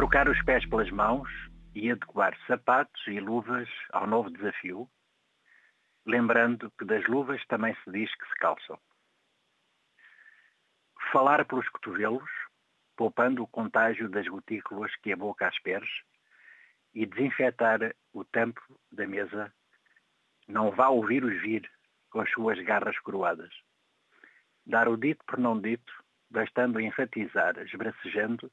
trocar os pés pelas mãos e adequar sapatos e luvas ao novo desafio, lembrando que das luvas também se diz que se calçam. Falar pelos cotovelos, poupando o contágio das gotículas que a boca asperge, e desinfetar o tampo da mesa, não vá ouvir os vir com as suas garras coroadas. Dar o dito por não dito, bastando enfatizar, esbracejando,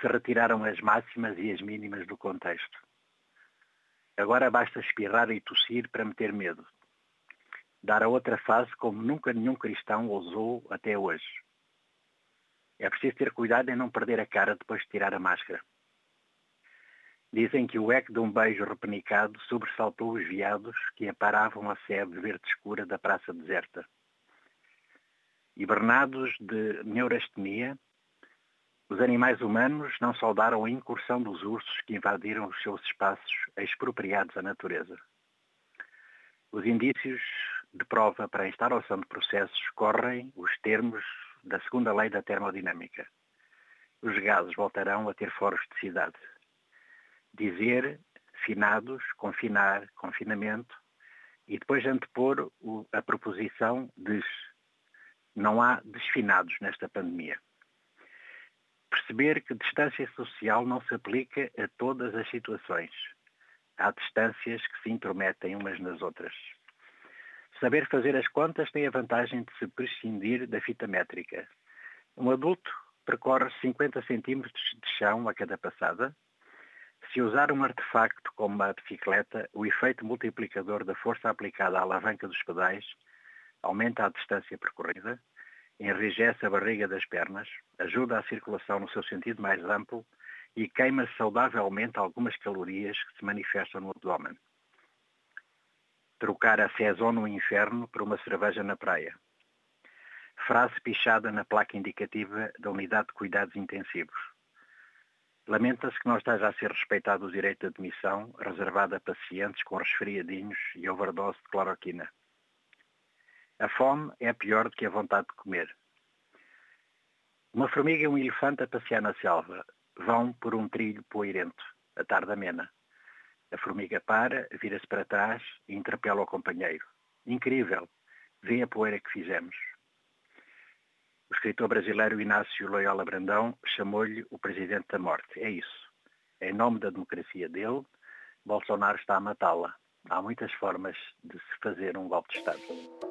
se retiraram as máximas e as mínimas do contexto. Agora basta espirrar e tossir para meter medo. Dar a outra face como nunca nenhum cristão ousou até hoje. É preciso ter cuidado em não perder a cara depois de tirar a máscara. Dizem que o eco de um beijo repenicado sobressaltou os viados que aparavam a sebe verde escura da praça deserta. Hibernados de neurastenia, os animais humanos não saudaram a incursão dos ursos que invadiram os seus espaços expropriados à natureza. Os indícios de prova para a instauração de processos correm os termos da segunda lei da termodinâmica. Os gases voltarão a ter foros de cidade. Dizer, finados, confinar, confinamento, e depois antepor a proposição de não há desfinados nesta pandemia perceber que distância social não se aplica a todas as situações. Há distâncias que se intrometem umas nas outras. Saber fazer as contas tem a vantagem de se prescindir da fita métrica. Um adulto percorre 50 centímetros de chão a cada passada. Se usar um artefacto como uma bicicleta, o efeito multiplicador da força aplicada à alavanca dos pedais aumenta a distância percorrida enrijece a barriga das pernas, ajuda a circulação no seu sentido mais amplo e queima saudavelmente algumas calorias que se manifestam no abdômen. Trocar a Saison no inferno por uma cerveja na praia. Frase pichada na placa indicativa da Unidade de Cuidados Intensivos. Lamenta-se que não esteja a ser respeitado o direito de admissão reservado a pacientes com resfriadinhos e overdose de cloroquina. A fome é pior do que a vontade de comer. Uma formiga e um elefante a passear na selva vão por um trilho poeirento, a tarde amena. A formiga para, vira-se para trás e interpela o companheiro. Incrível! Vê a poeira que fizemos. O escritor brasileiro Inácio Loyola Brandão chamou-lhe o presidente da morte. É isso. Em nome da democracia dele, Bolsonaro está a matá-la. Há muitas formas de se fazer um golpe de Estado.